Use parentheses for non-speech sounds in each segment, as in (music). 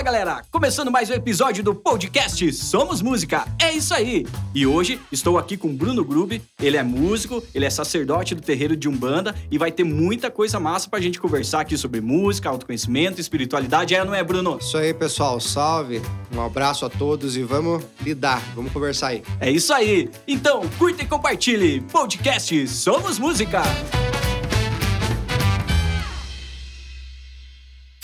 Fala galera, começando mais um episódio do podcast Somos Música. É isso aí. E hoje estou aqui com Bruno Grube. Ele é músico, ele é sacerdote do terreiro de Umbanda e vai ter muita coisa massa pra gente conversar aqui sobre música, autoconhecimento, espiritualidade. É, não é, Bruno? Isso aí, pessoal. Salve. Um abraço a todos e vamos lidar, vamos conversar aí. É isso aí. Então, curta e compartilhe. Podcast Somos Música.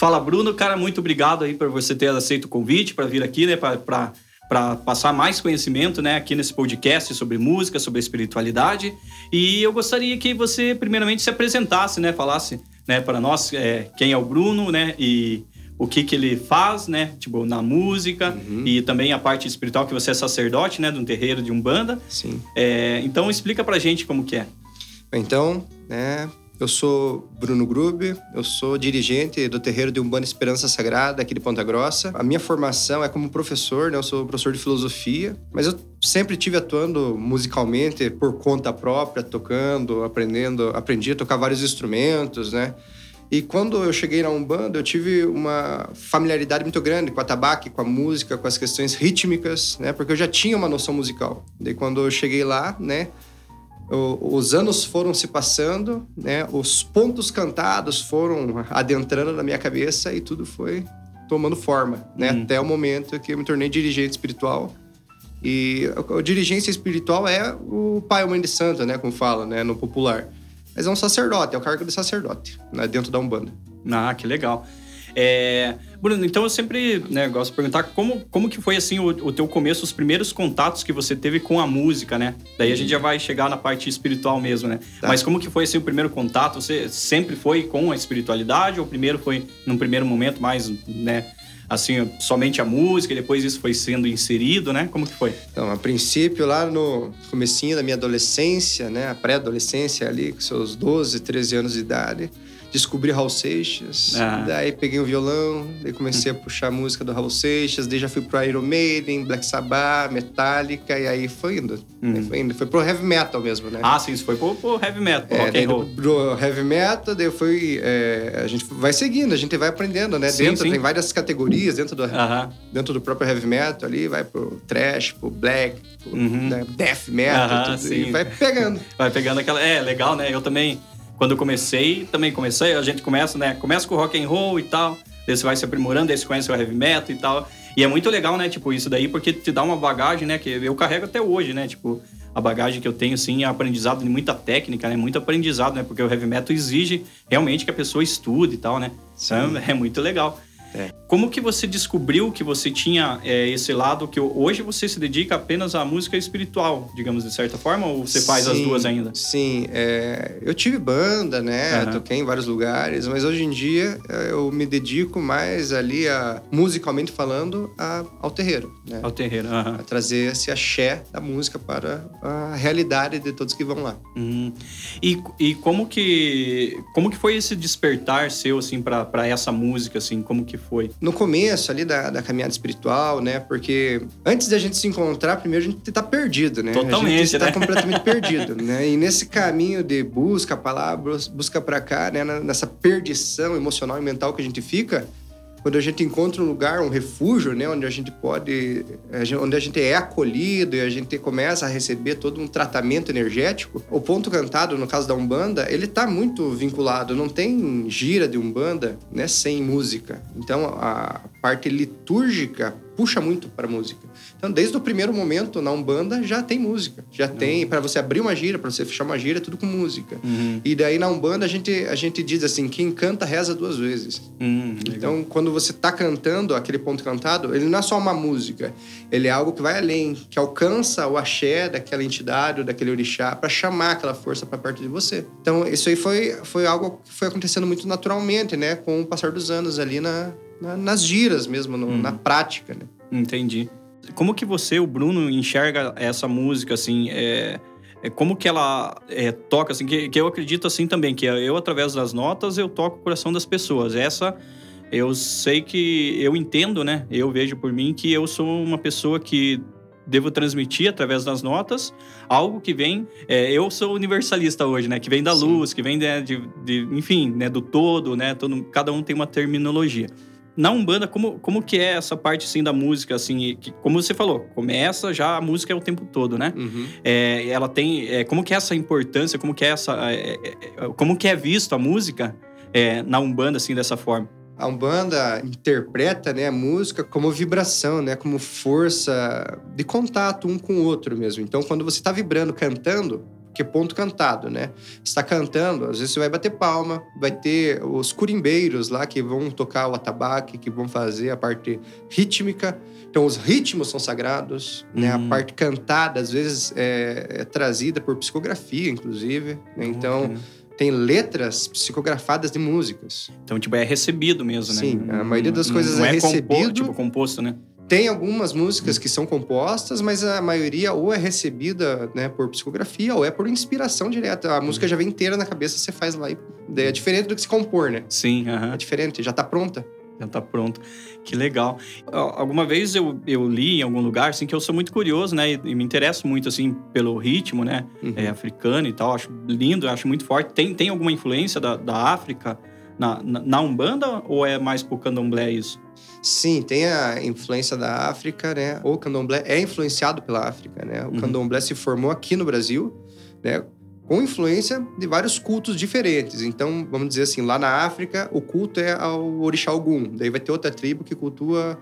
Fala, Bruno. Cara, muito obrigado aí por você ter aceito o convite para vir aqui, né, para para passar mais conhecimento, né, aqui nesse podcast sobre música, sobre espiritualidade. E eu gostaria que você primeiramente se apresentasse, né, falasse, né, para nós é, quem é o Bruno, né, e o que que ele faz, né, tipo na música uhum. e também a parte espiritual que você é sacerdote, né, de um terreiro de umbanda. Sim. É, então explica para gente como que é. Então, né, eu sou Bruno Grube, eu sou dirigente do terreiro de Umbanda Esperança Sagrada aqui de Ponta Grossa. A minha formação é como professor, né? Eu sou professor de filosofia, mas eu sempre tive atuando musicalmente por conta própria, tocando, aprendendo, aprendi a tocar vários instrumentos, né? E quando eu cheguei na Umbanda, eu tive uma familiaridade muito grande com a tabaque, com a música, com as questões rítmicas, né? Porque eu já tinha uma noção musical. Daí quando eu cheguei lá, né? Os anos foram se passando, né? Os pontos cantados foram adentrando na minha cabeça e tudo foi tomando forma, né? Hum. Até o momento que eu me tornei dirigente espiritual. E a, a dirigência espiritual é o pai ou mãe de santo, né? Como fala, né? No popular. Mas é um sacerdote, é o cargo de sacerdote, né? Dentro da Umbanda. Ah, que legal. É, Bruno, então eu sempre né, gosto de perguntar como, como que foi assim o, o, teu começo, os primeiros contatos que você teve com a música, né? Daí a gente já vai chegar na parte espiritual mesmo, né? Tá. Mas como que foi assim o primeiro contato? Você sempre foi com a espiritualidade ou primeiro foi num primeiro momento mais, né? Assim, somente a música e depois isso foi sendo inserido, né? Como que foi? Então, a princípio, lá no comecinho da minha adolescência, né? A pré-adolescência ali, com seus 12, 13 anos de idade, descobri Raul Seixas, ah. daí peguei o violão, daí comecei a puxar a música do Raul Seixas, daí já fui pro Iron Maiden, Black Sabbath, Metallica, e aí foi indo. Hum. Foi indo. Foi pro heavy metal mesmo, né? Ah, sim, isso foi pro, pro heavy metal, pro é, rock and roll. Pro heavy metal, daí foi... É, a gente vai seguindo, a gente vai aprendendo, né? Sim, dentro sim. tem várias categorias dentro do, uh -huh. dentro do próprio heavy metal ali, vai pro trash, pro black, pro uhum. né, death metal, uh -huh, tudo, e vai pegando. (laughs) vai pegando aquela... É, legal, né? Eu também quando eu comecei, também comecei, a gente começa, né? Começa com o rock and roll e tal, daí você vai se aprimorando, daí você conhece o heavy metal e tal. E é muito legal, né, tipo, isso daí, porque te dá uma bagagem, né, que eu carrego até hoje, né, tipo, a bagagem que eu tenho, assim, é aprendizado de muita técnica, né, muito aprendizado, né, porque o heavy metal exige realmente que a pessoa estude e tal, né. Então, é muito legal. É. Como que você descobriu que você tinha é, esse lado que hoje você se dedica apenas à música espiritual, digamos de certa forma, ou você faz sim, as duas ainda? Sim, é, eu tive banda, né? Uhum. Toquei em vários lugares, mas hoje em dia é, eu me dedico mais ali a, musicalmente falando, a, ao terreiro, né? Ao terreiro, uhum. A trazer esse axé da música para a realidade de todos que vão lá. Uhum. E, e como que como que foi esse despertar seu assim para essa música assim? Como que foi? No começo ali da, da caminhada espiritual, né? Porque antes da gente se encontrar, primeiro a gente tá perdido, né? Totalmente, a gente tá né? completamente (laughs) perdido, né? E nesse caminho de busca palavras, busca para cá, né? Nessa perdição emocional e mental que a gente fica, quando a gente encontra um lugar, um refúgio, né, onde a gente pode, onde a gente é acolhido e a gente começa a receber todo um tratamento energético, o ponto cantado, no caso da Umbanda, ele está muito vinculado, não tem gira de Umbanda, né, sem música. Então a parte litúrgica puxa muito para música. Então, desde o primeiro momento na Umbanda já tem música. Já uhum. tem, para você abrir uma gira, para você fechar uma gira, é tudo com música. Uhum. E daí na Umbanda a gente, a gente diz assim: quem canta reza duas vezes. Uhum, então, quando você está cantando aquele ponto cantado, ele não é só uma música, ele é algo que vai além, que alcança o axé daquela entidade ou daquele orixá para chamar aquela força para perto de você. Então, isso aí foi, foi algo que foi acontecendo muito naturalmente, né? Com o passar dos anos ali na, na nas giras mesmo, no, na prática, né? Entendi. Como que você, o Bruno, enxerga essa música, assim, é, é como que ela é, toca, assim, que, que, eu acredito assim também, que eu, através das notas, eu toco o coração das pessoas. Essa, eu sei que, eu entendo, né, eu vejo por mim que eu sou uma pessoa que devo transmitir através das notas algo que vem. É, eu sou universalista hoje, né? Que vem da Sim. luz, que vem de, de, de, enfim, né? Do todo, né? Todo, cada um tem uma terminologia. Na Umbanda, como, como que é essa parte, assim, da música, assim, que, como você falou, começa já, a música é o tempo todo, né? Uhum. É, ela tem, é, como que é essa importância, como que é essa, é, é, é, como que é visto a música é, na Umbanda, assim, dessa forma? A Umbanda interpreta né, a música como vibração, né, como força de contato um com o outro mesmo. Então, quando você está vibrando, cantando, que é ponto cantado, né? Está cantando, às vezes você vai bater palma, vai ter os curimbeiros lá que vão tocar o atabaque, que vão fazer a parte rítmica. Então, os ritmos são sagrados, né? A Hum. parte cantada, às vezes, é, é trazida por psicografia, inclusive. né? Então, Ok. tem letras psicografadas de músicas. Então, tipo, é recebido mesmo, né? Sim, a maioria das Não- coisas não é compo- recebido. tipo, composto, né? Tem algumas músicas que são compostas, mas a maioria ou é recebida né, por psicografia ou é por inspiração direta. A música já vem inteira na cabeça, você faz lá. E é diferente do que se compor, né? Sim, aham. É diferente, já tá pronta. Já tá pronto. Que legal. Al- Alguma vez eu, eu li em algum lugar, assim, que eu sou muito curioso, né? E, e me interesso muito, assim, pelo ritmo, né? Uhum. É, africano e tal. Acho lindo, acho muito forte. Tem, tem alguma influência da, da África na, na, na Umbanda ou é mais pro candomblé isso? Sim, tem a influência da África, né? O candomblé é influenciado pela África, né? O Uhum. candomblé se formou aqui no Brasil, né? Com influência de vários cultos diferentes. Então, vamos dizer assim, lá na África, o culto é ao orixá Ogum. Daí vai ter outra tribo que cultua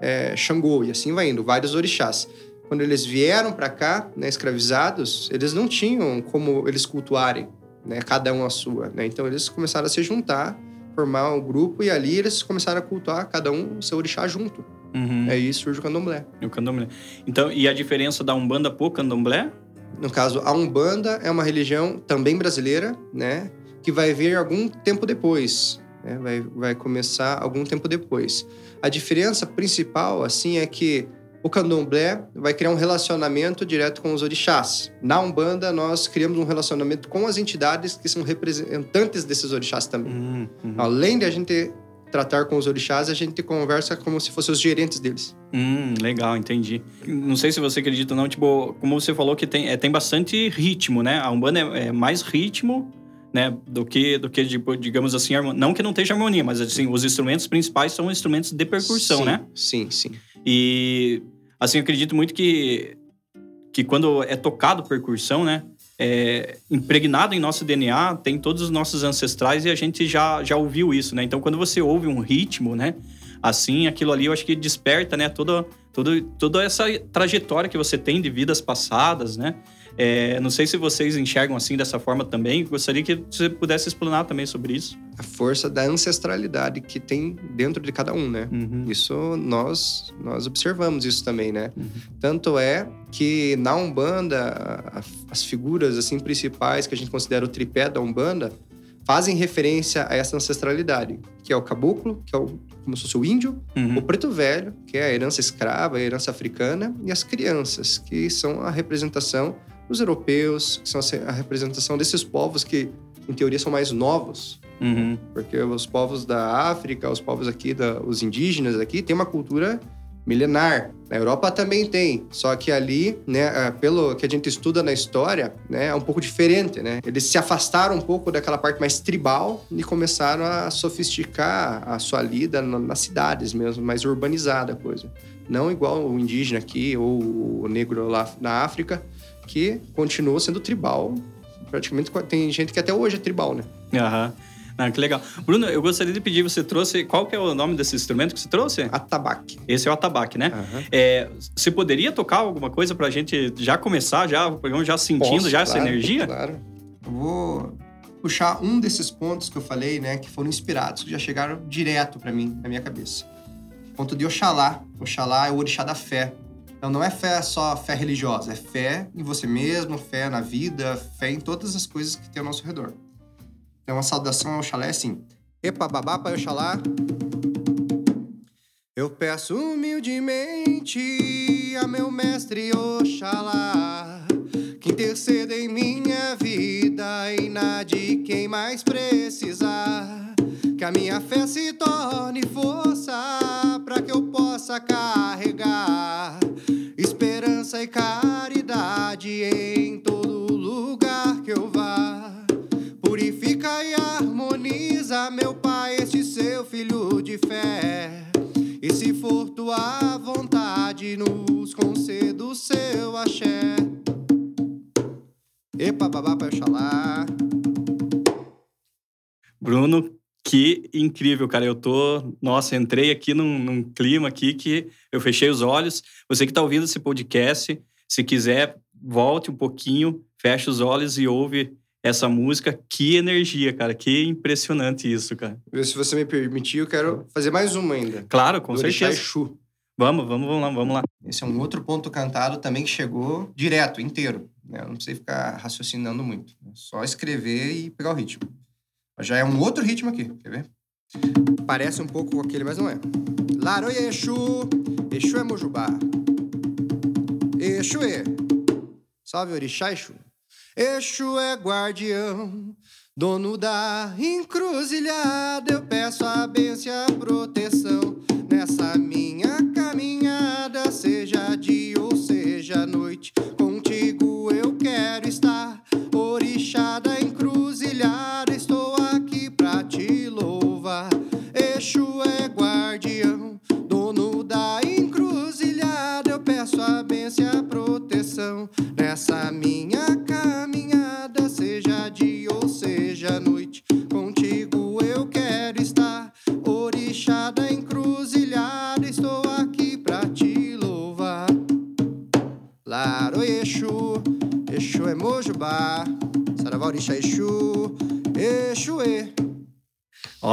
é, Xangô, e assim vai indo, vários orixás. Quando eles vieram para cá, né, escravizados, eles não tinham como eles cultuarem, né? Cada um a sua, né? Então, eles começaram a se juntar formar um grupo e ali eles começaram a cultuar cada um o seu orixá junto. Uhum. Aí surge o candomblé. O candomblé. Então, e a diferença da Umbanda pro candomblé? No caso, a Umbanda é uma religião também brasileira, né? Que vai vir algum tempo depois. Né? Vai, vai começar algum tempo depois. A diferença principal, assim, é que o candomblé vai criar um relacionamento direto com os orixás. Na Umbanda, nós criamos um relacionamento com as entidades que são representantes desses orixás também. Uhum. Uhum. Além de a gente tratar com os orixás, a gente conversa como se fossem os gerentes deles. Hum, legal, entendi. Não sei se você acredita ou não, tipo, como você falou que tem, é, tem bastante ritmo, né? A Umbanda é, é mais ritmo, né, do que, do que tipo, digamos assim, não que não esteja harmonia, mas assim, os instrumentos principais são instrumentos de percussão, sim, né? Sim, sim. E assim, eu acredito muito que que quando é tocado percussão, né, é impregnado em nosso DNA, tem todos os nossos ancestrais e a gente já já ouviu isso, né? Então, quando você ouve um ritmo, né, assim, aquilo ali eu acho que desperta, né, toda toda toda essa trajetória que você tem de vidas passadas, né? É, não sei se vocês enxergam assim dessa forma também. Gostaria que você pudesse explanar também sobre isso. A força da ancestralidade que tem dentro de cada um, né? Uhum. Isso nós nós observamos isso também, né? Uhum. Tanto é que na Umbanda as figuras assim principais que a gente considera o tripé da Umbanda fazem referência a essa ancestralidade, que é o caboclo, que é o, como se fosse o índio, Uhum. o preto velho, que é a herança escrava, a herança africana, e as crianças, que são a representação dos europeus, que são a representação desses povos que, em teoria, são mais novos. Uhum. Porque os povos da África, os povos aqui, da, os indígenas aqui, têm uma cultura milenar. Na Europa também tem, só que ali, né, pelo que a gente estuda na história, né, é um pouco diferente, né? Eles se afastaram um pouco daquela parte mais tribal e começaram a sofisticar a sua lida na- nas cidades mesmo, mais urbanizada a coisa. Não igual o indígena aqui ou o negro lá na África, que continua sendo tribal. Praticamente tem gente que até hoje é tribal, né? Aham. Ah, que legal. Bruno, eu gostaria de pedir, você trouxe. Qual que é o nome desse instrumento que você trouxe? Atabaque. Esse é o atabaque, né? Aham. É, você poderia tocar alguma coisa pra gente já começar, já, o programa já sentindo Posso, já essa claro, energia? Claro. Eu vou puxar um desses pontos que eu falei, né, que foram inspirados, que já chegaram direto pra mim, na minha cabeça. Ponto de Oxalá. Oxalá é o orixá da fé. Então não é fé só fé religiosa, é fé em você mesmo, fé na vida, fé em todas as coisas que tem ao nosso redor. Então a saudação ao Oxalá é assim: Epa babá pai Oxalá. Eu peço humildemente a meu mestre Oxalá que interceda em minha vida e na de quem mais precisar. Que a minha fé se torne força para que eu possa carregar graça e caridade em todo lugar que eu vá. Purifica e harmoniza, meu Pai, este seu filho de fé. E se for tua vontade, nos conceda o seu axé. Epa, babá, pra Bruno, que incrível, cara. Eu tô. Nossa, entrei aqui num, num clima aqui que eu fechei os olhos. Você que tá ouvindo esse podcast, se quiser, volte um pouquinho, feche os olhos e ouve essa música. Que energia, cara. Que impressionante isso, cara. Se você me permitir, eu quero fazer mais uma ainda. Claro, com Do certeza. Exu. Vamos, vamos, vamos lá, vamos lá. Esse é um outro ponto cantado também que chegou direto, inteiro. né? Eu não sei ficar raciocinando muito. É só escrever e pegar o ritmo. Já é um outro ritmo aqui, quer ver? Parece um pouco aquele, mas não é. Laroia Exu, Exu é Mojubá. Exu é. Salve Orixá Exu. Exu é guardião, dono da encruzilhada. Eu peço a bênção e a proteção nessa minha caminhada, seja dia ou seja noite. Contigo eu quero estar, orixá Exu é guardião, dono da encruzilhada. Eu peço a bênção e a proteção nessa minha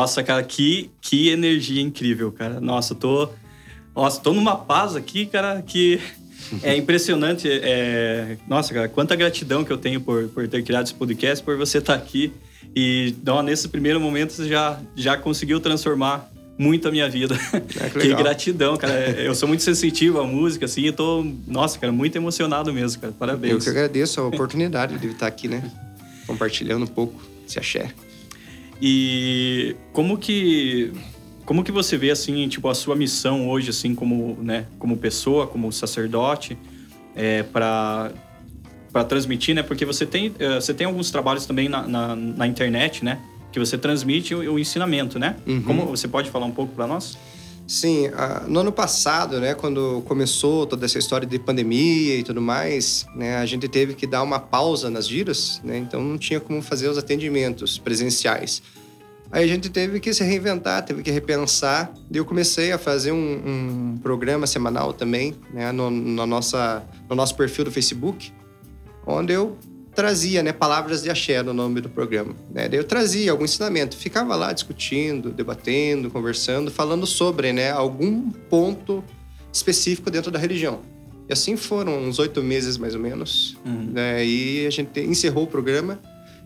Nossa, cara, que, que energia incrível, cara. Nossa, eu tô. Nossa, tô numa paz aqui, cara, que é (laughs) impressionante. É... Nossa, cara, quanta gratidão que eu tenho por, por ter criado esse podcast, por você estar aqui. E não, nesse primeiro momento você já, já conseguiu transformar muito a minha vida. É, que (laughs) que gratidão, cara. Eu sou muito sensitivo à música, assim, eu tô, nossa, cara, muito emocionado mesmo, cara. Eu Parabéns. que agradeço a oportunidade de estar aqui, né? Compartilhando um pouco esse axé. E como que como que você vê assim, tipo a sua missão hoje assim como, né, como pessoa, como sacerdote, é, para para transmitir, né? Porque você tem eh, você tem alguns trabalhos também na, na, na internet, né? Que você transmite o, o ensinamento, né? Uhum. Como você pode falar um pouco para nós? Sim, ah, no ano passado, né, quando começou toda essa história de pandemia e tudo mais, né, a gente teve que dar uma pausa nas giras, né, então não tinha como fazer os atendimentos presenciais. Aí a gente teve que se reinventar, teve que repensar. E eu comecei a fazer um, um programa semanal também, né, no, na nossa, no nosso perfil do Facebook, onde eu trazia né, palavras de axé no nome do programa. Né? Daí eu trazia algum ensinamento, ficava lá discutindo, debatendo, conversando, falando sobre né, algum ponto específico dentro da religião. E assim foram uns oito meses mais ou menos. Uhum. Né? E a gente encerrou o programa.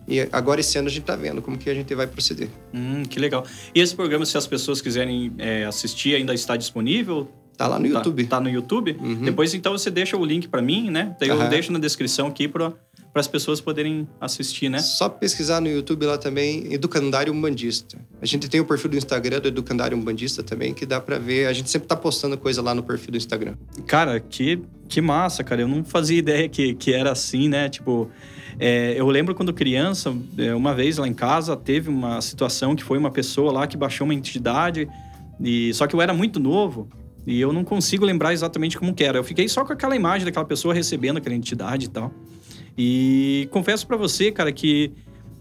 E agora esse ano a gente está vendo como que a gente vai proceder. Hum, que legal. E esse programa, se as pessoas quiserem é, assistir, ainda está disponível? Tá lá no Tá- YouTube. Tá, no YouTube? Uhum. Depois, então, você deixa o link para mim, né? Daí eu deixo na descrição aqui para as pessoas poderem assistir, né? Só pesquisar no YouTube lá também, Educandário Umbandista. A gente tem o perfil do Instagram do Educandário Umbandista também, que dá para ver. A gente sempre tá postando coisa lá no perfil do Instagram. Cara, que, que massa, cara. Eu não fazia ideia que, que era assim, né? Tipo, é, eu lembro quando criança, é, uma vez lá em casa, teve uma situação que foi uma pessoa lá que baixou uma entidade, e só que eu era muito novo. E eu não consigo lembrar exatamente como que era. Eu fiquei só com aquela imagem daquela pessoa recebendo aquela entidade e tal. E confesso pra você, cara, que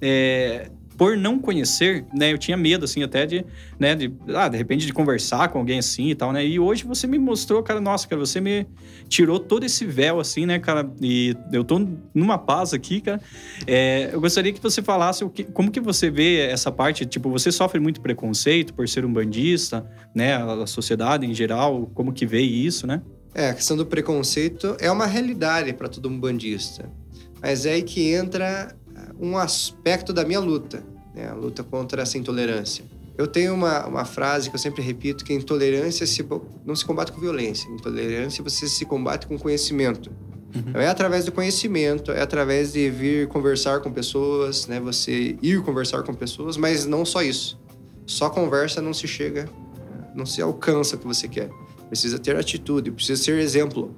é, por não conhecer, né, eu tinha medo, assim, até de, né, de, ah, de repente de conversar com alguém assim e tal, né? E hoje você me mostrou, cara, nossa, cara, você me tirou todo esse véu, assim, né, cara? E eu tô numa paz aqui, cara. É, eu gostaria que você falasse o que, como que você vê essa parte, tipo, você sofre muito preconceito por ser um bandista, né? A, sociedade em geral, como que vê isso, né? É, a questão do preconceito é uma realidade para todo um bandista. Mas é aí que entra um aspecto da minha luta, né? a luta contra essa intolerância. Eu tenho uma, uma frase que eu sempre repito, que a intolerância se, não se combate com violência. Intolerância você se combate com conhecimento. Então, é através do conhecimento, é através de vir conversar com pessoas, né? Você ir conversar com pessoas, mas não só isso. Só conversa não se chega, não se alcança o que você quer. Precisa ter atitude, precisa ser exemplo.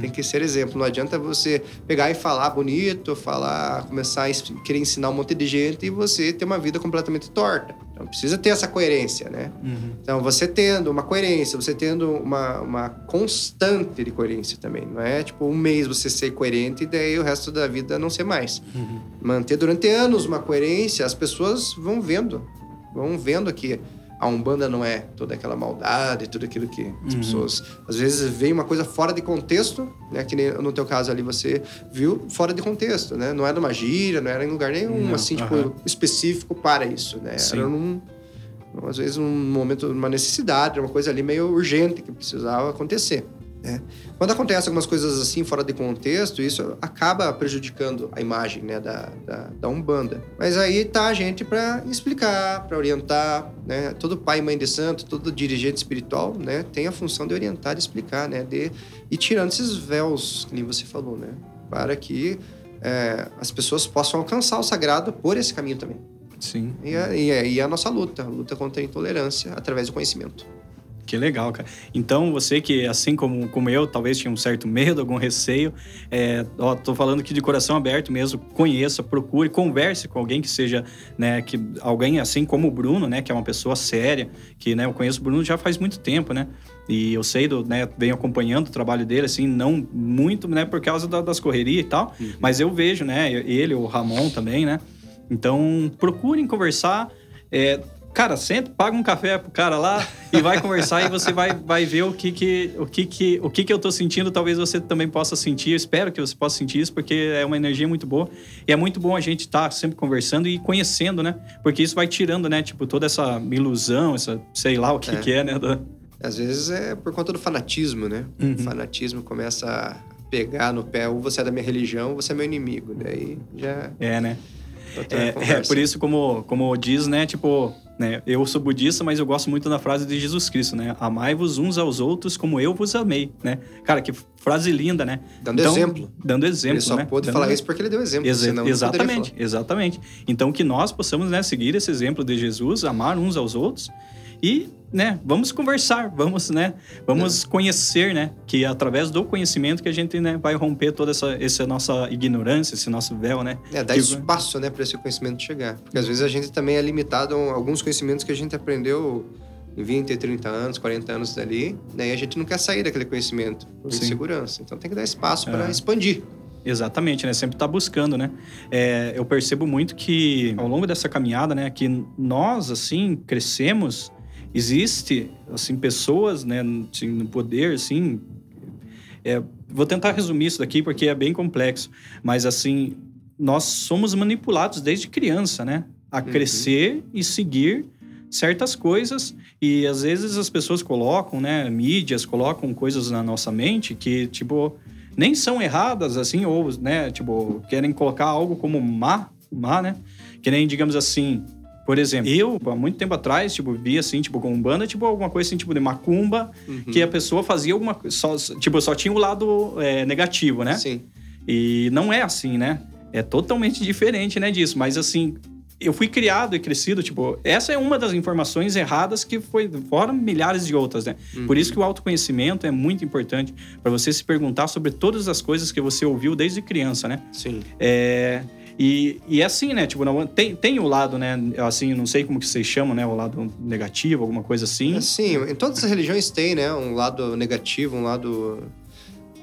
Tem que ser exemplo. Não adianta você pegar e falar bonito, falar, começar a querer ensinar um monte de gente e você ter uma vida completamente torta. Então precisa ter essa coerência, né? Uhum. Então você tendo uma coerência, você tendo uma, uma constante de coerência também. Não é tipo um mês você ser coerente e daí o resto da vida não ser mais. Uhum. Manter durante anos uma coerência, as pessoas vão vendo. Vão vendo que a Umbanda não é toda aquela maldade, tudo aquilo que as Uhum. pessoas às vezes veem uma coisa fora de contexto, né? Que nem no teu caso ali você viu fora de contexto, né? Não era uma gíria, não era em lugar nenhum, Não, assim, tipo, específico para isso, né? Sim. Era num, às vezes num momento, uma necessidade, uma coisa ali meio urgente que precisava acontecer. Né? Quando acontece algumas coisas assim fora de contexto, isso acaba prejudicando a imagem né, da, da, da Umbanda. Mas aí tá a gente para explicar, para orientar, né? Todo pai e mãe de santo, todo dirigente espiritual, né, tem a função de orientar, de explicar, né, de ir tirando esses véus, que nem você falou, né, para que é, as pessoas possam alcançar o sagrado por esse caminho também. Sim. E é, e é- e é a nossa luta, a luta contra a intolerância através do conhecimento. Que legal, cara. Então, você que, assim como, como eu, talvez tinha um certo medo, algum receio, é, ó, tô falando aqui de coração aberto mesmo, conheça, procure, converse com alguém que seja, né, que alguém assim como o Bruno, né, que é uma pessoa séria, que, né, eu conheço o Bruno já faz muito tempo, né, e eu sei, do, né, venho acompanhando o trabalho dele, assim, não muito, né, por causa da- das correrias e tal, mas eu vejo, né, ele, o Ramon também, né, então procurem conversar, é, Cara, senta, paga um café pro cara lá e vai conversar e você vai, vai ver o que que, o que que o que que eu tô sentindo, talvez você também possa sentir. Eu espero que você possa sentir isso, porque é uma energia muito boa. E é muito bom a gente estar sempre conversando e conhecendo, né? Porque isso vai tirando, né, tipo, toda essa ilusão, essa, sei lá o que É. que é, né? da- Às vezes é por conta do fanatismo, né? Uhum. O fanatismo começa a pegar no pé, ou você é da minha religião, ou você é meu inimigo. Daí já É, né? É, é por isso, como, como diz, né? Tipo, né, eu sou budista, mas eu gosto muito da frase de Jesus Cristo, né? Amai-vos uns aos outros como eu vos amei, né? Cara, que frase linda, né? Dando exemplo. Dando exemplo, Ele só né? pôde Dando falar isso porque ele deu exemplo. Poderia exatamente, exatamente. Então que nós possamos né, seguir esse exemplo de Jesus, amar uns aos outros e, né, vamos conversar, vamos, né, vamos conhecer, né, que é através do conhecimento que a gente, né, vai romper toda essa, essa nossa ignorância, esse nosso véu, né? É, dá Que- espaço, né, para esse conhecimento chegar. Porque às vezes a gente também é limitado a alguns conhecimentos que a gente aprendeu em 20, 30 anos, 40 anos dali, né, e a gente não quer sair daquele conhecimento por Sim. insegurança. Então tem que dar espaço para É. expandir. Exatamente, né? Sempre tá buscando, né? É, eu percebo muito que ao longo dessa caminhada, né, que nós assim crescemos, existe assim pessoas, né, assim, no poder, assim. é, vou tentar resumir isso daqui porque é bem complexo, mas assim nós somos manipulados desde criança, né, a Uhum. crescer e seguir certas coisas e às vezes as pessoas colocam, né, mídias colocam coisas na nossa mente que tipo nem são erradas, assim, ou, né, tipo, querem colocar algo como má, má, né? Que nem, digamos assim, por exemplo, eu, há muito tempo atrás, tipo, via, assim, tipo, com banda, tipo, alguma coisa assim, tipo, de macumba, Uhum. que a pessoa fazia alguma coisa, só, tipo, só tinha o lado é, negativo, né? Sim. E não é assim, né? É totalmente diferente, né, disso. Mas, assim, eu fui criado e crescido, tipo... Essa é uma das informações erradas que foi... Fora milhares de outras, né? Por isso que o autoconhecimento é muito importante para você se perguntar sobre todas as coisas que você ouviu desde criança, né? Sim. É... E, e é assim, né? Tipo, não- tem, tem o lado, né? Assim, não sei como que vocês chamam, né? O lado negativo, alguma coisa assim. Assim, em todas as religiões tem, né, um lado negativo, um lado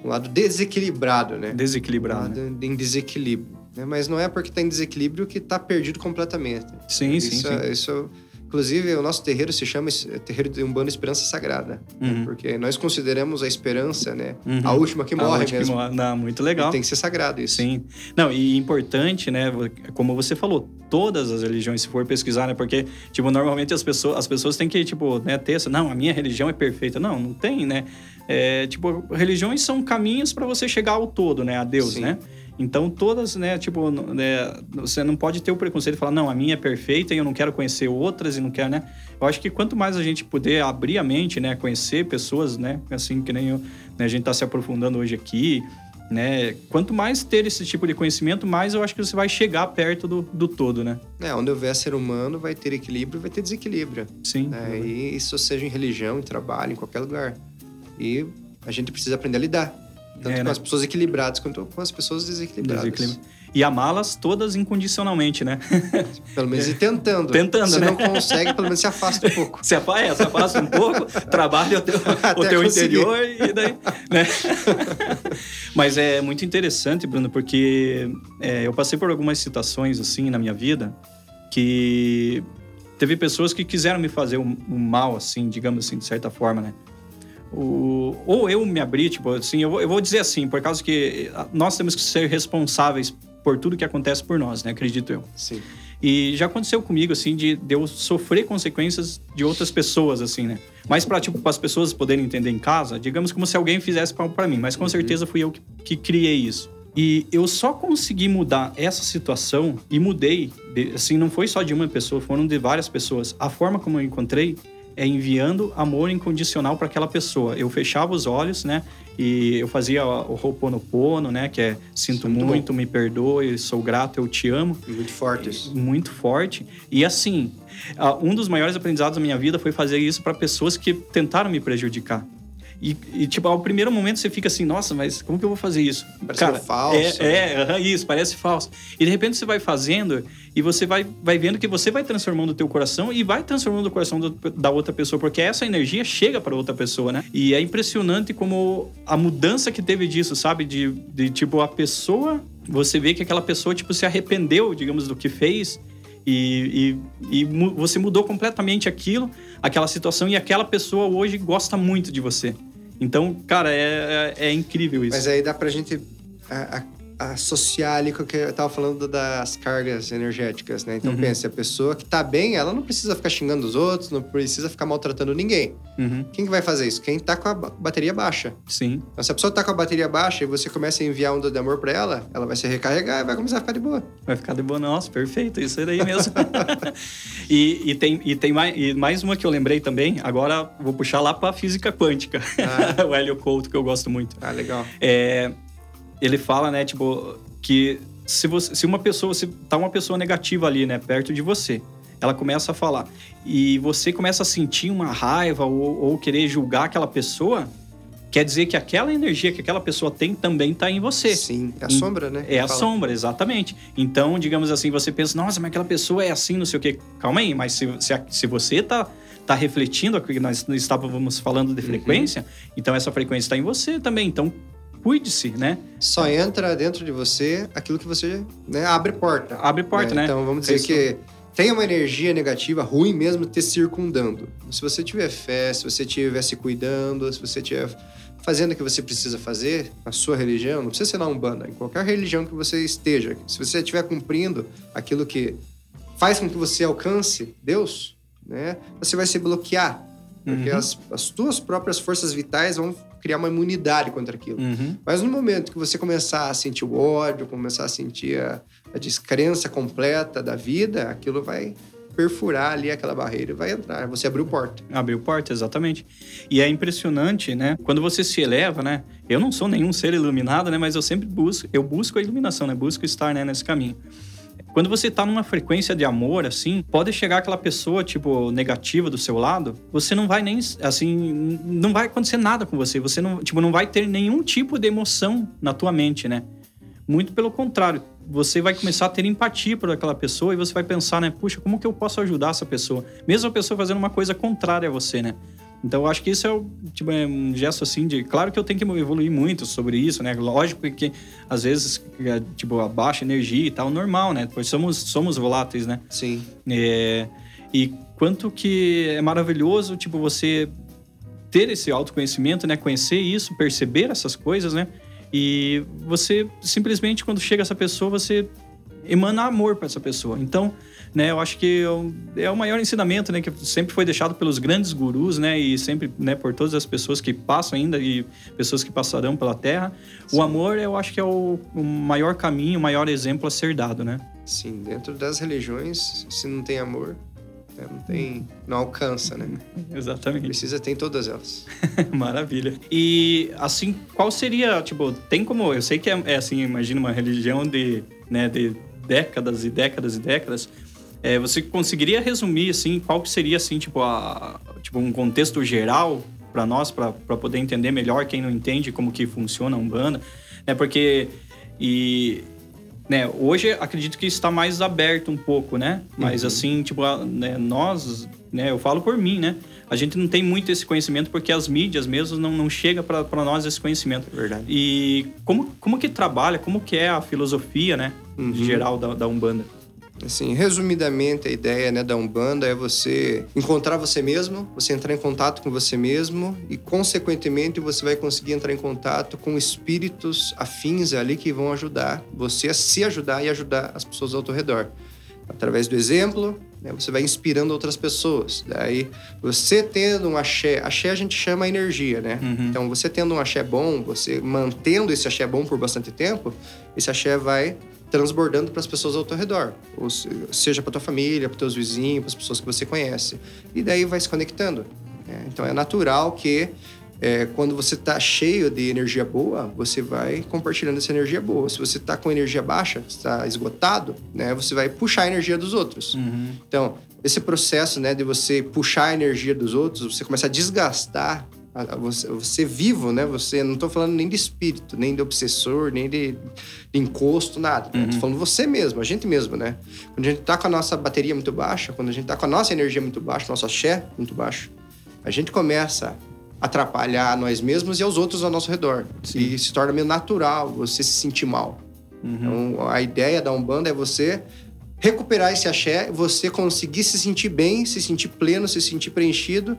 um lado desequilibrado, né? Desequilibrado, Um né? lado em desequilíbrio. né? Mas não é porque está em desequilíbrio que está perdido completamente. Sim, sim, isso, sim. é- isso, inclusive, o nosso terreiro se chama Terreiro de Umbanda Esperança Sagrada. né? Uhum. Porque nós consideramos a esperança, né? Uhum. A última que A morre última que mesmo. morre. Não, muito legal. E tem que ser sagrado isso. Sim. Não, e importante, né? Como você falou, todas as religiões, se for pesquisar, né? Porque, tipo, normalmente as pessoas, as pessoas têm que, tipo, né, ter essa, não, a minha religião é perfeita. Não, não tem, né? É, tipo, religiões são caminhos para você chegar ao todo, né? A Deus, Sim. né? Então, todas, né, tipo, né, você não pode ter o preconceito de falar, não, a minha é perfeita e eu não quero conhecer outras e não quero, né? Eu acho que quanto mais a gente puder abrir a mente, né, conhecer pessoas, né, assim, que nem eu, né, a gente tá se aprofundando hoje aqui, né? Quanto mais ter esse tipo de conhecimento, mais eu acho que você vai chegar perto do, do todo, né? É, onde houver ser humano, vai ter equilíbrio vai ter desequilíbrio. Sim. né? E isso seja em religião, em trabalho, em qualquer lugar. E a gente precisa aprender a lidar. Tanto É, com né? as pessoas equilibradas quanto com as pessoas desequilibradas. Desequilíbrio. e amá-las todas incondicionalmente, né? (laughs) Pelo menos ir tentando. Tentando, se né? não consegue, pelo menos se afasta um pouco. (laughs) se, afasta, é, se afasta um pouco, trabalha o teu, (laughs) o teu interior e daí. Né? Mas é muito interessante, Bruno, porque é, eu passei por algumas situações assim na minha vida que teve pessoas que quiseram me fazer um, um mal, assim, digamos assim, de certa forma, né? O, ou eu me abri, tipo, assim, eu vou, eu vou dizer assim, por causa que nós temos que ser responsáveis por tudo que acontece por nós, né? Acredito eu. Sim. E já aconteceu comigo, assim, de, de eu sofrer consequências de outras pessoas, assim, né? Mas para tipo, as pessoas poderem entender em casa, digamos como se alguém fizesse para mim, mas com uhum. certeza fui eu que, que criei isso. E eu só consegui mudar essa situação e mudei, assim, não foi só de uma pessoa, foram de várias pessoas. A forma como eu encontrei é enviando amor incondicional para aquela pessoa. Eu fechava os olhos, né? E eu fazia o Ho'oponopono, né? Que é sinto muito, muito me perdoe, sou grato, eu te amo. Muito forte isso. Muito forte. E assim, um dos maiores aprendizados da minha vida foi fazer isso para pessoas que tentaram me prejudicar. E, e, tipo, ao primeiro momento você fica assim, nossa, mas como que eu vou fazer isso? Parece Cara, falso. É, é, isso, parece falso. E de repente você vai fazendo e você vai, vai vendo que você vai transformando o teu coração e vai transformando o coração do, da outra pessoa, porque essa energia chega para outra pessoa, né? E é impressionante como a mudança que teve disso, sabe? De, de tipo, a pessoa, você vê que aquela pessoa, tipo, se arrependeu, digamos, do que fez. E, e, e, você mudou completamente aquilo, aquela situação, e aquela pessoa hoje gosta muito de você. Então, cara, é, é, é incrível isso. Mas aí dá pra gente a, a associar ali com o que eu estava falando das cargas energéticas, né? Então, uhum. pense, a pessoa que está bem, ela não precisa ficar xingando os outros, não precisa ficar maltratando ninguém. Uhum. Quem que vai fazer isso? Quem está com a bateria baixa. Sim. Então, se a pessoa está com a bateria baixa e você começa a enviar onda de amor para ela, ela vai se recarregar e vai começar a ficar de boa. Vai ficar de boa, nossa, perfeito, isso aí mesmo. (laughs) e, e, tem, e tem mais, e mais uma que eu lembrei também, agora vou puxar lá para física quântica. Ah. (laughs) o Hélio Couto, que eu gosto muito. Ah, legal. É, ele fala, né, tipo, que se, você, se uma pessoa, se tá uma pessoa negativa ali, né, perto de você, ela começa a falar e você começa a sentir uma raiva ou, ou querer julgar aquela pessoa, quer dizer que aquela energia que aquela pessoa tem também está em você. Sim, é a sombra, né? É a fala. sombra, exatamente. Então, digamos assim, você pensa, nossa, mas aquela pessoa é assim, não sei o quê. Calma aí, mas se, se, se você está tá refletindo aquilo que nós estávamos falando de uhum. frequência, uhum. então essa frequência está em você também. Então, cuide-se, né? Só entra dentro de você aquilo que você né, abre porta. Abre porta, né? né? Então vamos dizer Isso. que tem uma energia negativa ruim mesmo te circundando. Se você tiver fé, se você estiver se cuidando, se você estiver fazendo o que você precisa fazer na sua religião, não precisa ser na Umbanda, em qualquer religião que você esteja, se você estiver cumprindo aquilo que faz com que você alcance Deus, né, você vai se bloquear. Porque uhum. as, as tuas próprias forças vitais vão criar uma imunidade contra aquilo. Uhum. Mas no momento que você começar a sentir o ódio, começar a sentir a, a descrença completa da vida, aquilo vai perfurar ali aquela barreira e vai entrar. Você abriu porta. Abriu porta, exatamente. E é impressionante, né? Quando você se eleva, né? Eu não sou nenhum ser iluminado, né? Mas eu sempre busco, eu busco a iluminação, né? Busco estar né, nesse caminho. Quando você tá numa frequência de amor, assim, pode chegar aquela pessoa, tipo, negativa do seu lado, você não vai nem, assim, não vai acontecer nada com você. Você não, tipo, não vai ter nenhum tipo de emoção na tua mente, né? Muito pelo contrário, você vai começar a ter empatia por aquela pessoa e você vai pensar, né? Puxa, como que eu posso ajudar essa pessoa? Mesmo a pessoa fazendo uma coisa contrária a você, né? Então, eu acho que isso é, tipo, é um gesto assim de. Claro que eu tenho que evoluir muito sobre isso, né? Lógico que às vezes, é, tipo, a baixa energia e tal, normal, né? Pois somos, somos voláteis, né? Sim. É, e quanto que é maravilhoso, tipo, você ter esse autoconhecimento, né? Conhecer isso, perceber essas coisas, né? E você simplesmente, quando chega essa pessoa, você emana amor para essa pessoa. Então, né, eu acho que é o maior ensinamento, né, que sempre foi deixado pelos grandes gurus, né, e sempre, né, por todas as pessoas que passam ainda e pessoas que passarão pela Terra. Sim. O amor, eu acho que é o, o maior caminho, o maior exemplo a ser dado, né? Sim, dentro das religiões, se não tem amor, né, não tem, não alcança, né? (laughs) Exatamente. Precisa ter em todas elas. (laughs) Maravilha. E assim, qual seria, tipo, tem como, eu sei que é, é assim, imagina uma religião de, né, de décadas e décadas e décadas. É, você conseguiria resumir assim qual que seria assim tipo a tipo um contexto geral para nós para poder entender melhor quem não entende como que funciona a umbanda, é porque e né, hoje acredito que está mais aberto um pouco, né? Mas Uhum. assim, tipo, a- né, nós, né, eu falo por mim, né? A gente não tem muito esse conhecimento porque as mídias mesmo não, não chega para nós esse conhecimento. Verdade. E como, como que trabalha, como que é a filosofia, né, Uhum. geral da, da Umbanda? Assim, resumidamente, a ideia né, da Umbanda é você encontrar você mesmo, você entrar em contato com você mesmo e, consequentemente, você vai conseguir entrar em contato com espíritos afins ali que vão ajudar você a se ajudar e ajudar as pessoas ao teu redor. Através do exemplo, né, você vai inspirando outras pessoas. Daí, você tendo um axé, axé a gente chama energia, né? Uhum. Então, você tendo um axé bom, você mantendo esse axé bom por bastante tempo, esse axé vai transbordando para as pessoas ao teu redor, ou se- seja para tua família, para teus vizinhos, para as pessoas que você conhece. E daí vai se conectando. né? Então é natural que é, quando você está cheio de energia boa, você vai compartilhando essa energia boa. Se você está com energia baixa, está esgotado, né, você vai puxar a energia dos outros. Uhum. Então, esse processo né, de você puxar a energia dos outros, você começa a desgastar você, você vivo, né? Você não estou falando nem de espírito, nem de obsessor, nem de, de encosto, nada. Né? Uhum. Tô falando você mesmo, a gente mesmo, né? Quando a gente tá com a nossa bateria muito baixa, quando a gente tá com a nossa energia muito baixa, nosso axé muito baixo, a gente começa a atrapalhar a nós mesmos e aos outros ao nosso redor. Sim. E se torna meio natural você se sentir mal. Uhum. Então, a ideia da Umbanda é você recuperar esse axé, você conseguir se sentir bem, se sentir pleno, se sentir preenchido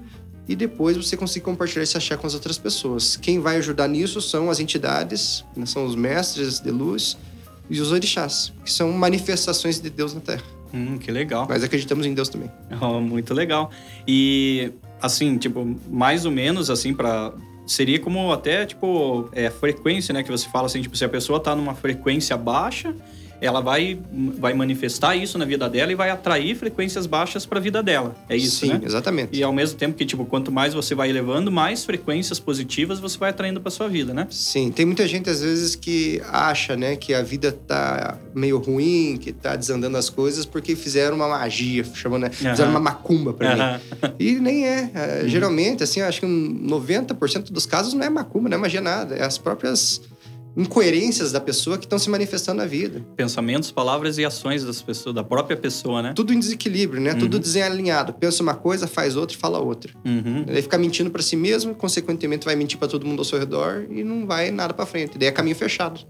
e depois você conseguir compartilhar esse axé com as outras pessoas. Quem vai ajudar nisso são as entidades, né, são os mestres de luz e os orixás, que são manifestações de Deus na Terra. Hum, que legal. Nós acreditamos em Deus também. (laughs) Oh, muito legal. E assim, tipo, mais ou menos assim para seria como até tipo é, frequência, né, que você fala assim, tipo, se a pessoa tá numa frequência baixa, ela vai vai manifestar isso na vida dela e vai atrair frequências baixas para a vida dela. É isso, Sim, né? exatamente. E ao mesmo tempo que tipo, quanto mais você vai elevando, mais frequências positivas você vai atraindo para sua vida, né? Sim, tem muita gente às vezes que acha, né, que a vida tá meio ruim, que tá desandando as coisas porque fizeram uma magia, chamando, né? Fizeram Aham. uma macumba pra mim. Aham. E nem é. É, Geralmente, assim, eu acho que um 90% dos casos não é macumba, não é magia nada. É as próprias incoerências da pessoa que estão se manifestando na vida. Pensamentos, palavras e ações das pessoas, da própria pessoa, né? Tudo em desequilíbrio, né? Tudo desalinhado. Pensa uma coisa, faz outra e fala outra. Uhum. Daí fica mentindo pra si mesmo, consequentemente vai mentir pra todo mundo ao seu redor e não vai nada pra frente. Daí é caminho fechado.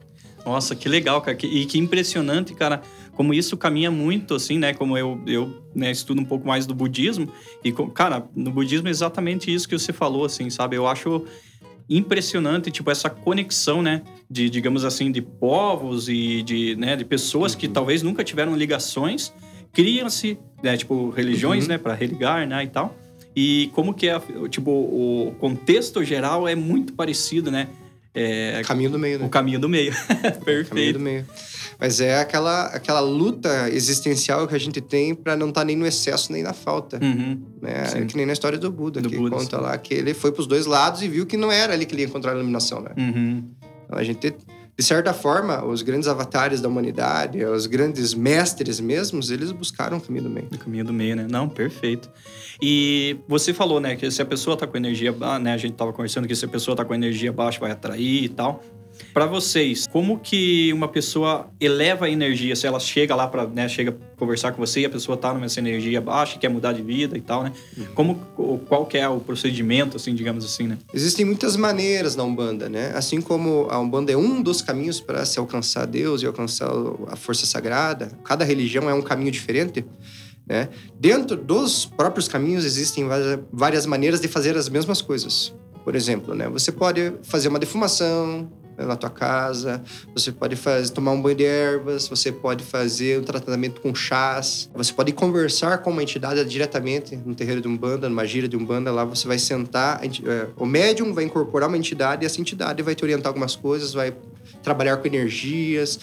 Nossa, que legal, cara. E que impressionante, cara. Como isso caminha muito, assim, né? Como eu, eu né, estudo um pouco mais do budismo. E, cara, no budismo é exatamente isso que você falou, assim, sabe? Eu acho impressionante, tipo, essa conexão, né? De, digamos assim, de povos e de, né, de pessoas que talvez nunca tiveram ligações. Criam-se, né, tipo, religiões, Uhum. né? Para religar, né? E tal. E como que é, tipo, o contexto geral é muito parecido, né? É, Caminho do meio, né? o caminho do meio. (laughs) Caminho Perfeito. do meio. Mas é aquela, aquela luta existencial que a gente tem pra não estar nem no excesso nem na falta. Uhum. Né? Sim. É que nem na história do Buda, Do que Buda, conta lá que ele foi pros dois lados e viu que não era ali que ele ia encontrar a iluminação, né? Uhum. Então, a gente, de certa forma, os grandes avatares da humanidade, os grandes mestres mesmos, eles buscaram o caminho do meio. No caminho do meio, né? Não, perfeito. E você falou, né, que se a pessoa tá com energia, né, a gente tava conversando que se a pessoa tá com energia baixa vai atrair e tal. Pra vocês, como que uma pessoa eleva a energia? Se ela chega lá para, né, chega conversar com você e a pessoa tá nessa energia baixa, quer mudar de vida e tal, né? Como o- qual que é o procedimento, assim, digamos assim, né? Existem muitas maneiras na Umbanda, né? Assim como a Umbanda é um dos caminhos para se alcançar Deus e alcançar a força sagrada, cada religião é um caminho diferente, né? Dentro dos próprios caminhos existem várias- maneiras de fazer as mesmas coisas. Por exemplo, né? Você pode fazer uma defumação na tua casa, você pode fazer, tomar um banho de ervas, você pode fazer um tratamento com chás, você pode conversar com uma entidade diretamente no terreiro de Umbanda, numa gira de Umbanda, lá você vai sentar, é, o médium vai incorporar uma entidade e essa entidade vai te orientar algumas coisas, vai trabalhar com energias,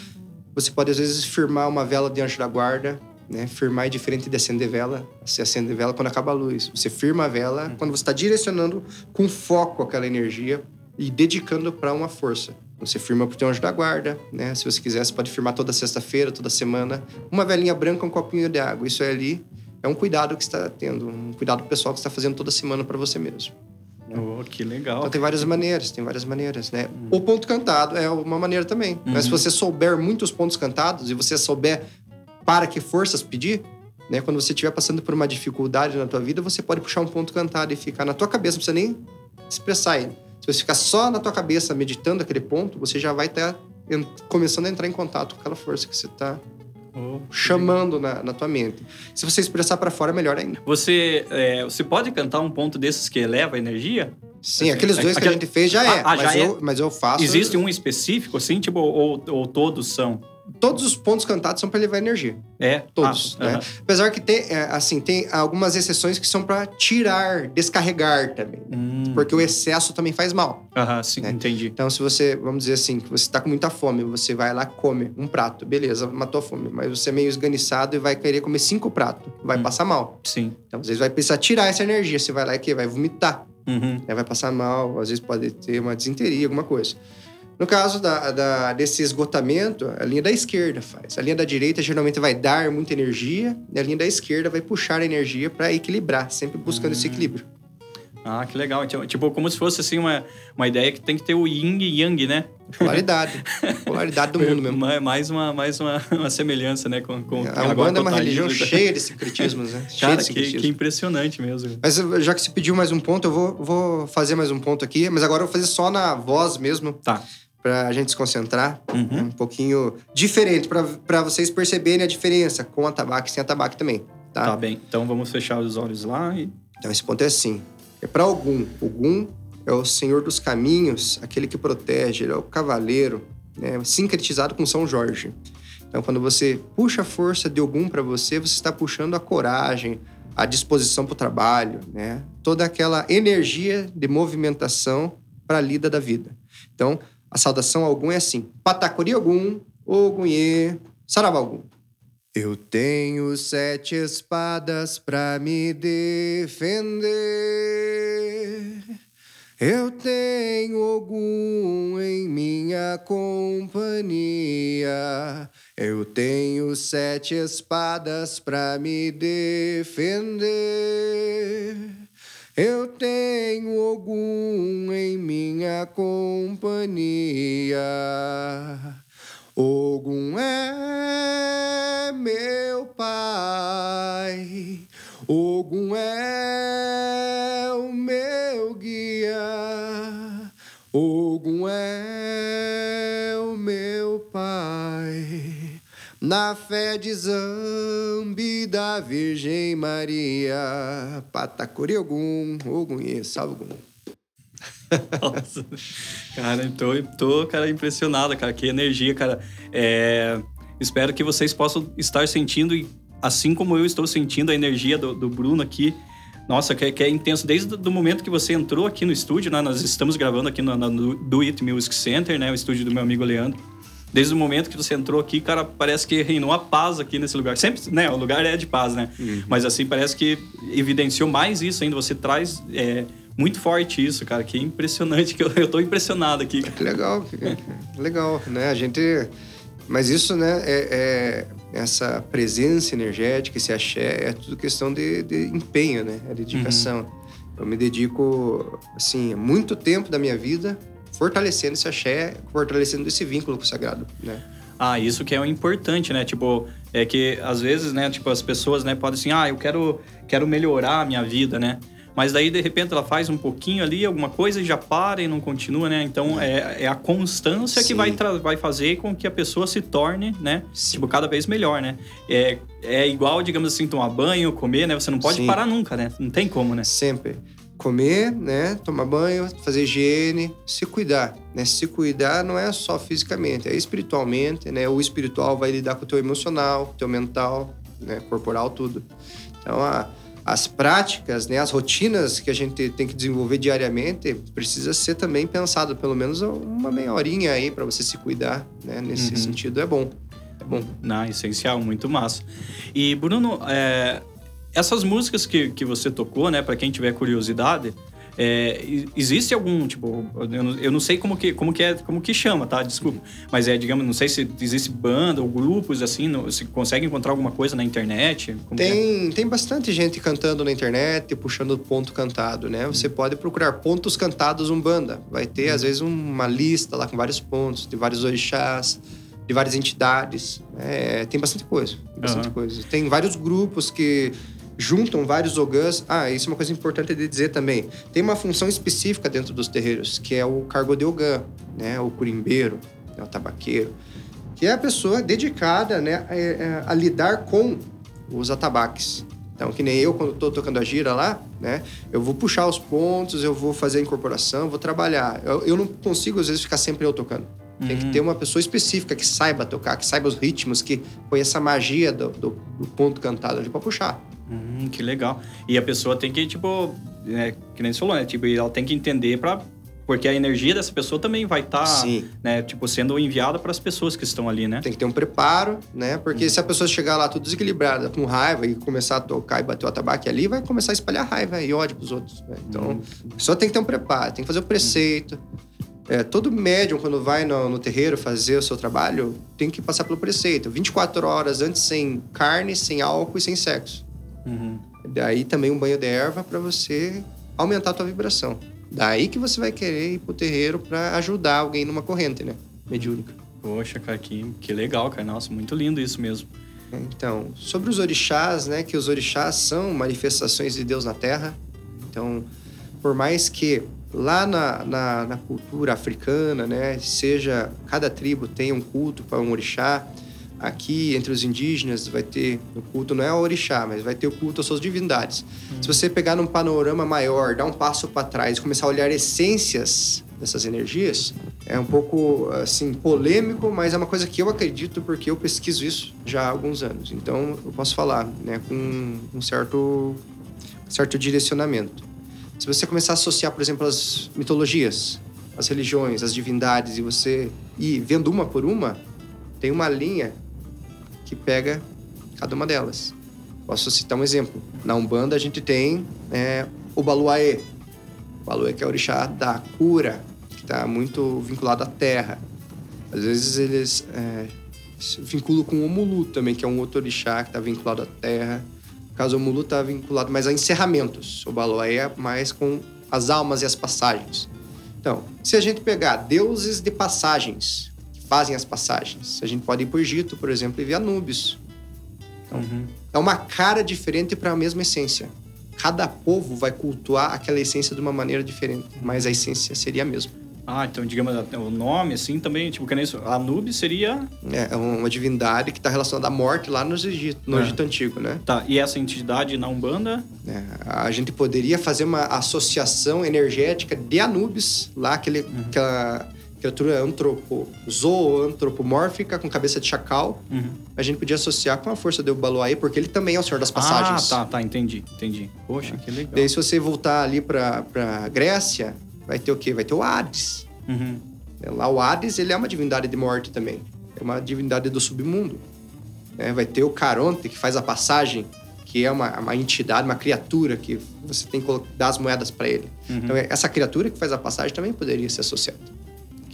você pode às vezes firmar uma vela de anjo da guarda, né? Firmar é diferente de acender vela. Você acende vela quando acaba a luz. Você firma a vela quando você está direcionando com foco aquela energia e dedicando para uma força. Você firma pro teu anjo da guarda, né? Se você quiser, você pode firmar toda sexta-feira, toda semana. Uma velinha branca, um copinho de água. Isso é ali é um cuidado que você está tendo, um cuidado pessoal que você está fazendo toda semana para você mesmo. Oh, Oh, que legal. Então tem várias maneiras, tem várias maneiras, né? Hum. O ponto cantado é uma maneira também. Uhum. Mas se você souber muitos pontos cantados e você souber para que forças pedir, né? Quando você estiver passando por uma dificuldade na tua vida, você pode puxar um ponto cantado e ficar na tua cabeça, não precisa nem expressar ele. Se você ficar só na tua cabeça meditando aquele ponto, você já vai estar tá começando a entrar em contato com aquela força que você está oh, chamando na, na, tua mente. Se você expressar para fora, melhor ainda. Você, é, você pode cantar um ponto desses que eleva a energia? Sim, assim, aqueles dois que a gente fez já é. Ah, mas, já eu, é? mas eu faço. Existe um específico, assim, tipo, ou, ou todos são? Todos os pontos cantados são para levar energia. É? Todos. Ah, né? uh -huh. Apesar que tem, é, assim, tem algumas exceções que são para tirar, descarregar também. Hum. Porque o excesso também faz mal. Aham, sim, né? entendi. Então, se você, vamos dizer assim, que você está com muita fome, você vai lá come um prato, beleza, matou a fome. Mas você é meio esganiçado e vai querer comer cinco pratos. Vai hum. passar mal. Sim. Então, às vezes vai precisar tirar essa energia. Você vai lá e que vai vomitar. Uhum. Vai passar mal, às vezes pode ter uma desinteria, alguma coisa. No caso da, da, desse esgotamento, a linha da esquerda faz. A linha da direita geralmente vai dar muita energia, e a linha da esquerda vai puxar a energia para equilibrar, sempre buscando hum. esse equilíbrio. Ah, que legal. Então, tipo, como se fosse assim uma, uma ideia que tem que ter o yin e yang, né? Polaridade. (laughs) Polaridade do mundo mesmo. Mais uma, mais uma, (laughs) uma semelhança, né? Com, com a Umbanda é uma religião cheia de secretismos, né? Cheia (laughs) Cara, de que, que, impressionante mesmo. Mas já que você pediu mais um ponto, eu vou, vou fazer mais um ponto aqui. Mas agora eu vou fazer só na voz mesmo. Tá para a gente se concentrar. Uhum. Um pouquinho diferente, para vocês perceberem a diferença com a tabaco e sem a tabaco também. Tá? tá bem. Então vamos fechar os olhos lá e. Então esse ponto é assim: é para algum. Ogum é o senhor dos caminhos, aquele que protege, ele é o cavaleiro, né? sincretizado com São Jorge. Então, quando você puxa a força de algum para você, você está puxando a coragem, a disposição para o trabalho, né? toda aquela energia de movimentação para a lida da vida. Então, a saudação a Ogum é assim: Patacori Ogum, Ogunhê, Saravá Ogum. Eu tenho sete espadas para me defender. Eu tenho Ogum em minha companhia. Eu tenho sete espadas para me defender. Eu tenho Ogum em minha companhia. Ogum é meu pai. Ogum é o meu guia. Ogum é o meu pai na fé de Zambi da Virgem Maria. Patacuri Ogum, Ogum, salve Ogum. (laughs) Nossa, cara, tô, tô cara, impressionado, cara. Que energia, cara. É, espero que vocês possam estar sentindo, assim como eu estou sentindo a energia do, do Bruno aqui. Nossa, que, que, é intenso. Desde o momento que você entrou aqui no estúdio, né? Nós estamos gravando aqui no, no Do It Music Center, né? O estúdio do meu amigo Leandro desde o momento que você entrou aqui, cara, parece que reinou a paz aqui nesse lugar. Sempre, né? O lugar é de paz, né? Uhum. Mas assim, parece que evidenciou mais isso ainda. Você traz é, muito forte isso, cara. Que impressionante, que eu, eu tô impressionado aqui. Que legal, que, legal, né? A gente... Mas isso, né, é, é, essa presença energética, esse axé, é tudo questão de, de empenho, né? É dedicação. Uhum. Eu me dedico, assim, muito tempo da minha vida fortalecendo esse axé, fortalecendo esse vínculo com o sagrado, né? Ah, isso que é o importante, né? Tipo, é que às vezes, né, tipo, as pessoas, né, podem assim, ah, eu quero, quero melhorar a minha vida, né? Mas daí, de repente, ela faz um pouquinho ali, alguma coisa, e já para e não continua, né? Então, é, é a constância Sim. que vai, vai fazer com que a pessoa se torne, né? Sim. Tipo, cada vez melhor, né? É, é igual, digamos assim, tomar banho, comer, né? Você não pode Sim. parar nunca, né? Não tem como, né? Sempre comer, né, tomar banho, fazer higiene, se cuidar, né? Se cuidar não é só fisicamente, é espiritualmente, né? O espiritual vai lidar com o teu emocional, teu mental, né, corporal, tudo. Então, a, as práticas, né, as rotinas que a gente tem que desenvolver diariamente precisa ser também pensado pelo menos uma meia horinha aí para você se cuidar, né? Nesse uhum. sentido é bom. É bom. Não, essencial, muito massa. E Bruno, é, essas músicas que, que você tocou, né, para quem tiver curiosidade, É, existe algum, tipo, eu não, eu não, sei como que, como que é, como que chama, tá? Desculpa. Mas é, digamos, não sei se existe banda ou grupos, assim, se consegue encontrar alguma coisa na internet? É? tem, é? tem bastante gente cantando na internet, puxando ponto cantado, né? Você hum. pode procurar pontos cantados Umbanda. Vai ter, às vezes, uma lista lá com vários pontos, de vários orixás, de várias entidades. É, tem bastante coisa, bastante uhum. coisa. Tem vários grupos que juntam vários ogãs. Ah, isso é uma coisa importante de dizer também. Tem uma função específica dentro dos terreiros, que é o cargo de ogã, né? O curimbeiro, né? o tabaqueiro, que é a pessoa dedicada né, a, é, a lidar com os atabaques. Então, que nem eu, quando estou tocando a gira lá, né? Eu vou puxar os pontos, eu vou fazer a incorporação, vou trabalhar. Eu, eu não consigo, às vezes, ficar sempre eu tocando. Tem que ter uma pessoa específica que saiba tocar, que saiba os ritmos, que conheça a magia do, do, do ponto cantado ali pra puxar. Hum, que legal. E a pessoa tem que, tipo, é, que nem você falou, né? Tipo, ela tem que entender para porque a energia dessa pessoa também vai estar, tá, né, tipo, sendo enviada para as pessoas que estão ali, né? Tem que ter um preparo, né? Porque hum. se a pessoa chegar lá tudo desequilibrada, com raiva e começar a tocar e bater o atabaque ali, vai começar a espalhar raiva e ódio pros outros. Né? Então, hum. a pessoa tem que ter um preparo, tem que fazer o preceito. É, todo médium, quando vai no, no, terreiro fazer o seu trabalho, tem que passar pelo preceito. 24 horas antes sem carne, sem álcool e sem sexo. Uhum. Daí também um banho de erva para você aumentar a tua vibração. Daí que você vai querer ir pro terreiro para ajudar alguém numa corrente, né? Mediúnica. Poxa, cara, que, que legal, cara. Nossa, muito lindo isso mesmo. Então, sobre os orixás, né? Que os orixás são manifestações de Deus na Terra. Então, por mais que lá na, na, na cultura africana, né, seja cada tribo tem um culto para um orixá, Aqui, entre os indígenas, vai ter o culto, não é ao orixá, mas vai ter o culto às suas divindades. Se você pegar num panorama maior, dar um passo para trás e começar a olhar essências dessas energias, é um pouco, assim, polêmico, mas é uma coisa que eu acredito porque eu pesquiso isso já há alguns anos. Então, eu posso falar, né, com um certo, certo direcionamento. Se você começar a associar, por exemplo, as mitologias, as religiões, as divindades, e você ir vendo uma por uma, tem uma linha que pega cada uma delas. Posso citar um exemplo. Na Umbanda a gente tem é, o Baluaê. O Baluaê que é o orixá da cura, que está muito vinculado à terra. Às vezes eles é, se vinculam com o Mulu também, que é um outro orixá que está vinculado à terra. No caso, o Mulu está vinculado mais a encerramentos. O Baluaê é mais com as almas e as passagens. Então, se a gente pegar deuses de passagens, fazem as passagens. A gente pode ir para o Egito, por exemplo, e ver Anubis. Então, uhum. É uma cara diferente para a mesma essência. Cada povo vai cultuar aquela essência de uma maneira diferente, mas a essência seria a mesma. Ah, então, digamos, o nome, assim, também, tipo, que nem isso. Anubis seria... É, é uma divindade que está relacionada à morte lá no Egito, no é. Egito Antigo, né? Tá, e essa entidade na Umbanda? É, a gente poderia fazer uma associação energética de Anubis, lá, aquele, uhum. aquela criatura antropo, zoantropomórfica com cabeça de chacal. Uhum. A gente podia associar com a força do Baluaê, porque ele também é o Senhor das Passagens. Ah, tá, tá, entendi, entendi. Poxa, é. que legal. Daí se você voltar ali pra, pra Grécia, vai ter o quê? Vai ter o Hades. Uhum. É, lá o Hades, ele é uma divindade de morte também. É uma divindade do submundo. É, vai ter o Caronte, que faz a passagem, que é uma, uma entidade, uma criatura que você tem que dar as moedas para ele. Uhum. Então, essa criatura que faz a passagem também poderia ser associada.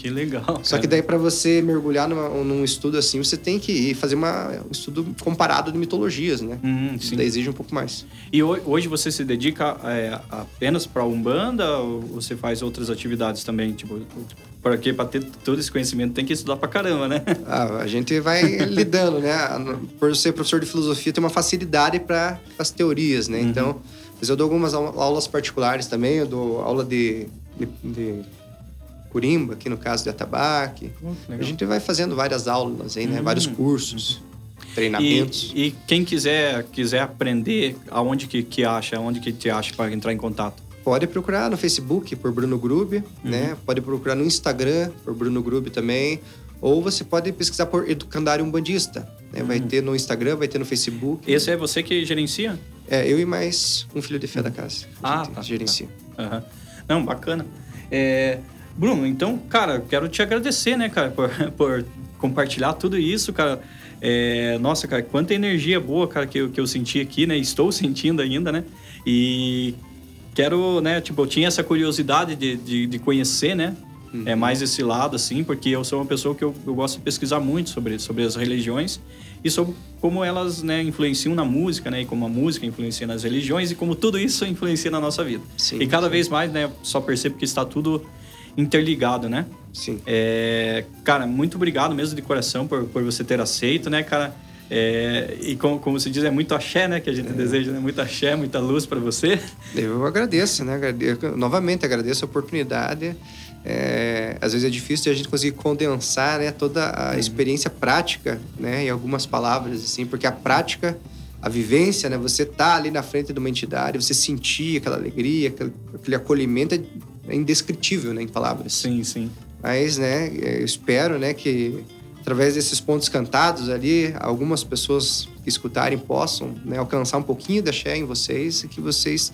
Que legal. Só que daí para você mergulhar numa, num estudo assim, você tem que ir fazer uma, um estudo comparado de mitologias, né? Uhum, sim. Daí exige um pouco mais. E hoje você se dedica é, apenas para Umbanda ou você faz outras atividades também? Tipo, porque para ter todo esse conhecimento tem que estudar para caramba, né? (laughs) Ah, a gente vai lidando, né? Por ser professor de filosofia, tem uma facilidade para as teorias, né? Uhum. Então, mas eu dou algumas aulas particulares também, eu dou aula de, de, de Curimba, aqui no caso de Atabaque. Hum, a gente vai fazendo várias aulas aí, né? Hum. Vários cursos, treinamentos. E, e, quem quiser, quiser aprender, aonde que, que acha? Aonde que te acha para entrar em contato? Pode procurar no Facebook por Bruno Grube, uhum. né? Pode procurar no Instagram por Bruno Grube também. Ou você pode pesquisar por Educandário Umbandista. Né? Vai uhum. ter no Instagram, vai ter no Facebook. Esse é você que gerencia? É, eu e mais um filho de fé da casa. Ah, tá. Gerencia. Tá. Uhum. Não, bacana. É, Bruno, então, cara, quero te agradecer, né, cara, (laughs) por, por compartilhar tudo isso, cara. É, nossa, cara, quanta energia boa, cara, que eu, que eu senti aqui, né? Estou (laughs) sentindo ainda, né? E quero, né, tipo, eu tinha essa curiosidade de, de, de conhecer, né? Uhum. É mais esse lado, assim, porque eu sou uma pessoa que eu, eu gosto de pesquisar muito sobre, sobre as religiões e sobre como elas né, influenciam na música, né? E como a música influencia nas religiões e como tudo isso influencia na nossa vida. Sim, e cada sim. vez mais, né? Só percebo que está tudo interligado, né? Sim. É, cara, muito obrigado mesmo de coração por, por você ter aceito, né, cara? É, e como, como se diz, é muito axé, né? Que a gente é. deseja, né? Muito axé, muita luz para você. Eu agradeço, né? Agradeço, novamente agradeço a oportunidade. É, às vezes é difícil a gente conseguir condensar né, toda a uhum. experiência prática né, em algumas palavras, assim, porque a prática, a vivência, né, você tá ali na frente de uma entidade, você sentir aquela alegria, aquele, aquele acolhimento é, é indescritível né, em palavras. Sim, sim. Mas, né, eu espero, né, que através desses pontos cantados ali, algumas pessoas que escutarem possam né, alcançar um pouquinho da Xé em vocês e que vocês,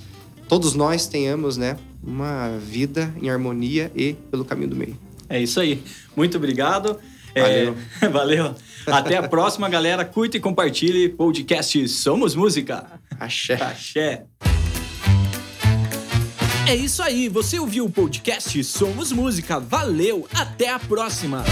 todos nós, tenhamos, né, uma vida em harmonia e pelo caminho do meio. É isso aí. Muito obrigado. Valeu. É, (laughs) valeu. Até a próxima, galera. Curta e compartilhe podcast Somos Música. Axé. Axé. É isso aí, você ouviu o podcast Somos Música. Valeu, até a próxima.